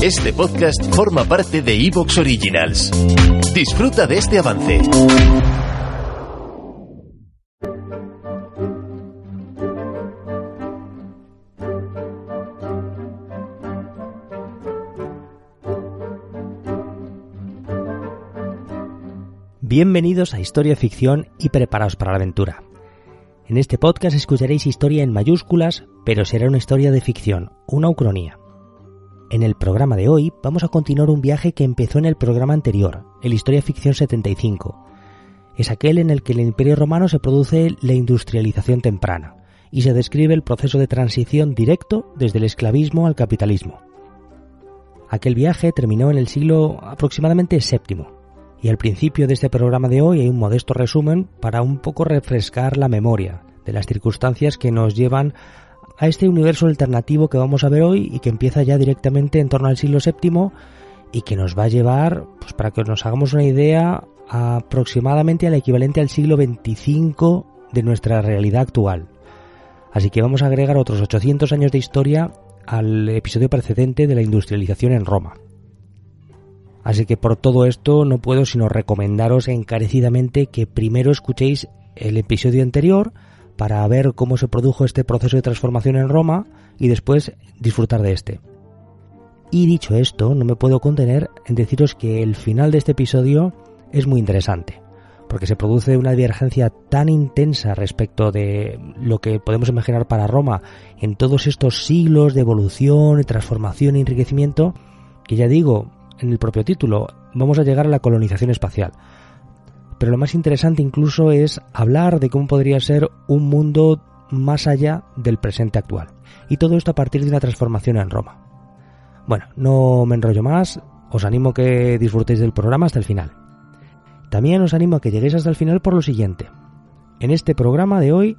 Este podcast forma parte de Evox Originals. Disfruta de este avance. Bienvenidos a Historia Ficción y preparaos para la aventura. En este podcast escucharéis historia en mayúsculas, pero será una historia de ficción, una ucronía. En el programa de hoy vamos a continuar un viaje que empezó en el programa anterior, el Historia Ficción 75. Es aquel en el que el Imperio Romano se produce la industrialización temprana y se describe el proceso de transición directo desde el esclavismo al capitalismo. Aquel viaje terminó en el siglo aproximadamente VII, y al principio de este programa de hoy hay un modesto resumen para un poco refrescar la memoria de las circunstancias que nos llevan a este universo alternativo que vamos a ver hoy y que empieza ya directamente en torno al siglo VII y que nos va a llevar, pues para que nos hagamos una idea, aproximadamente al equivalente al siglo XXV de nuestra realidad actual. Así que vamos a agregar otros 800 años de historia al episodio precedente de la industrialización en Roma. Así que por todo esto no puedo sino recomendaros encarecidamente que primero escuchéis el episodio anterior para ver cómo se produjo este proceso de transformación en Roma y después disfrutar de este. Y dicho esto, no me puedo contener en deciros que el final de este episodio es muy interesante, porque se produce una divergencia tan intensa respecto de lo que podemos imaginar para Roma en todos estos siglos de evolución, de transformación y enriquecimiento, que ya digo, en el propio título, vamos a llegar a la colonización espacial. Pero lo más interesante incluso es hablar de cómo podría ser un mundo más allá del presente actual. Y todo esto a partir de una transformación en Roma. Bueno, no me enrollo más, os animo a que disfrutéis del programa hasta el final. También os animo a que lleguéis hasta el final por lo siguiente. En este programa de hoy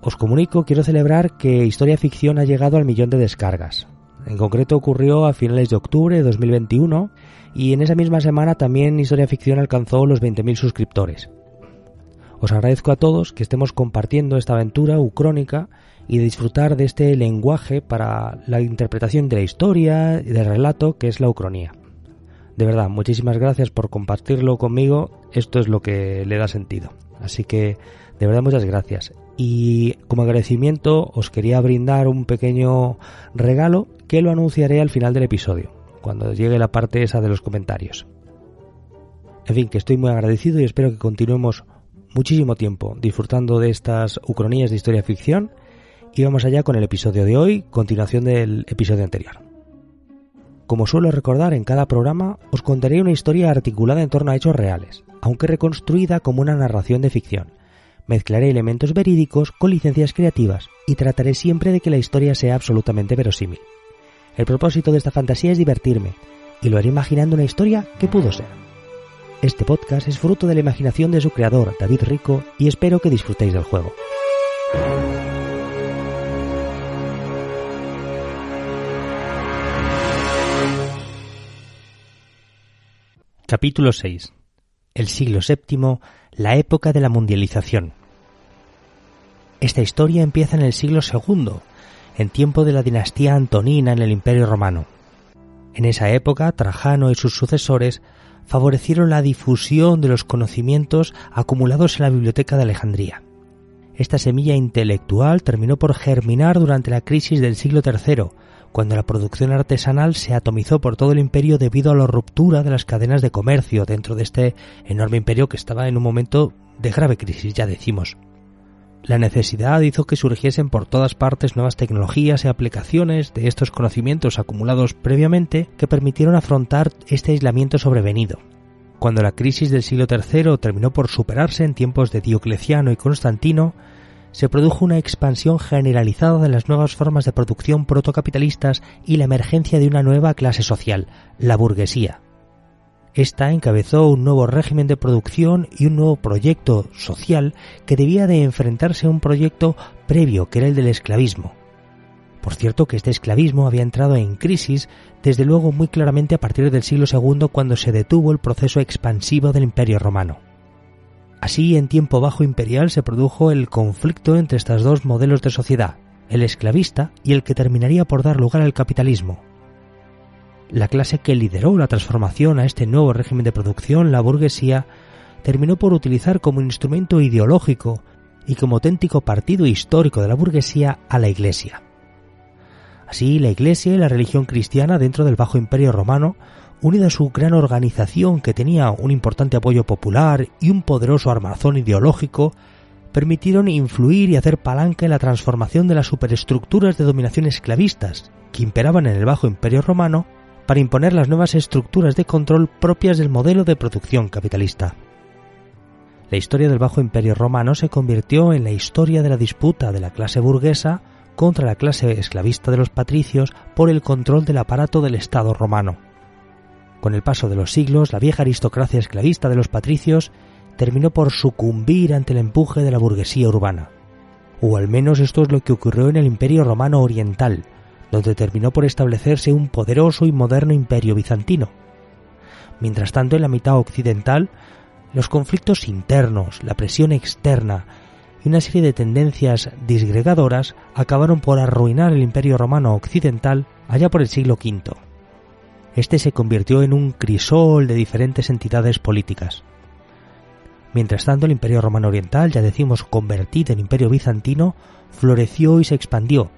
os comunico, quiero celebrar que Historia Ficción ha llegado al millón de descargas. En concreto ocurrió a finales de octubre de 2021 y en esa misma semana también Historia Ficción alcanzó los 20.000 suscriptores. Os agradezco a todos que estemos compartiendo esta aventura ucrónica y disfrutar de este lenguaje para la interpretación de la historia y del relato que es la ucronía. De verdad, muchísimas gracias por compartirlo conmigo, esto es lo que le da sentido. Así que, de verdad, muchas gracias. Y como agradecimiento os quería brindar un pequeño regalo que lo anunciaré al final del episodio, cuando llegue la parte esa de los comentarios. En fin, que estoy muy agradecido y espero que continuemos muchísimo tiempo disfrutando de estas ucronías de historia ficción y vamos allá con el episodio de hoy, continuación del episodio anterior. Como suelo recordar en cada programa, os contaré una historia articulada en torno a hechos reales, aunque reconstruida como una narración de ficción. Mezclaré elementos verídicos con licencias creativas y trataré siempre de que la historia sea absolutamente verosímil. El propósito de esta fantasía es divertirme, y lo haré imaginando una historia que pudo ser. Este podcast es fruto de la imaginación de su creador, David Rico, y espero que disfrutéis del juego. Capítulo 6. El siglo VII, la época de la mundialización. Esta historia empieza en el siglo II, en tiempo de la dinastía Antonina en el Imperio Romano. En esa época, Trajano y sus sucesores favorecieron la difusión de los conocimientos acumulados en la Biblioteca de Alejandría. Esta semilla intelectual terminó por germinar durante la crisis del siglo III, cuando la producción artesanal se atomizó por todo el imperio debido a la ruptura de las cadenas de comercio dentro de este enorme imperio que estaba en un momento de grave crisis, ya decimos. La necesidad hizo que surgiesen por todas partes nuevas tecnologías y aplicaciones de estos conocimientos acumulados previamente que permitieron afrontar este aislamiento sobrevenido. Cuando la crisis del siglo III terminó por superarse en tiempos de Diocleciano y Constantino, se produjo una expansión generalizada de las nuevas formas de producción protocapitalistas y la emergencia de una nueva clase social, la burguesía. Esta encabezó un nuevo régimen de producción y un nuevo proyecto social que debía de enfrentarse a un proyecto previo que era el del esclavismo. Por cierto que este esclavismo había entrado en crisis desde luego muy claramente a partir del siglo II cuando se detuvo el proceso expansivo del Imperio romano. Así, en tiempo bajo imperial se produjo el conflicto entre estos dos modelos de sociedad, el esclavista y el que terminaría por dar lugar al capitalismo. La clase que lideró la transformación a este nuevo régimen de producción, la burguesía, terminó por utilizar como instrumento ideológico y como auténtico partido histórico de la burguesía a la Iglesia. Así, la Iglesia y la religión cristiana dentro del Bajo Imperio Romano, unida a su gran organización que tenía un importante apoyo popular y un poderoso armazón ideológico, permitieron influir y hacer palanca en la transformación de las superestructuras de dominación esclavistas que imperaban en el Bajo Imperio Romano para imponer las nuevas estructuras de control propias del modelo de producción capitalista. La historia del Bajo Imperio Romano se convirtió en la historia de la disputa de la clase burguesa contra la clase esclavista de los patricios por el control del aparato del Estado romano. Con el paso de los siglos, la vieja aristocracia esclavista de los patricios terminó por sucumbir ante el empuje de la burguesía urbana. O al menos esto es lo que ocurrió en el Imperio Romano Oriental, donde terminó por establecerse un poderoso y moderno imperio bizantino. Mientras tanto, en la mitad occidental, los conflictos internos, la presión externa y una serie de tendencias disgregadoras acabaron por arruinar el imperio romano occidental allá por el siglo V. Este se convirtió en un crisol de diferentes entidades políticas. Mientras tanto, el imperio romano oriental, ya decimos convertido en imperio bizantino, floreció y se expandió,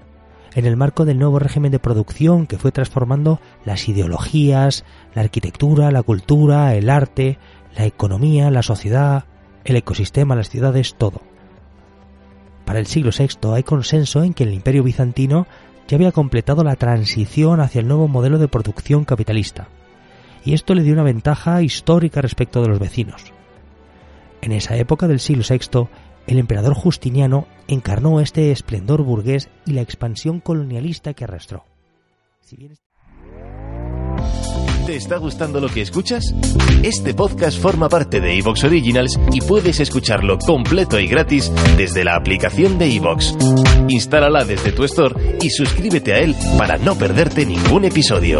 en el marco del nuevo régimen de producción que fue transformando las ideologías, la arquitectura, la cultura, el arte, la economía, la sociedad, el ecosistema, las ciudades, todo. Para el siglo VI hay consenso en que el imperio bizantino ya había completado la transición hacia el nuevo modelo de producción capitalista, y esto le dio una ventaja histórica respecto de los vecinos. En esa época del siglo VI, el emperador Justiniano encarnó este esplendor burgués y la expansión colonialista que arrastró. ¿Te está gustando lo que escuchas? Este podcast forma parte de Evox Originals y puedes escucharlo completo y gratis desde la aplicación de Evox. Instálala desde tu store y suscríbete a él para no perderte ningún episodio.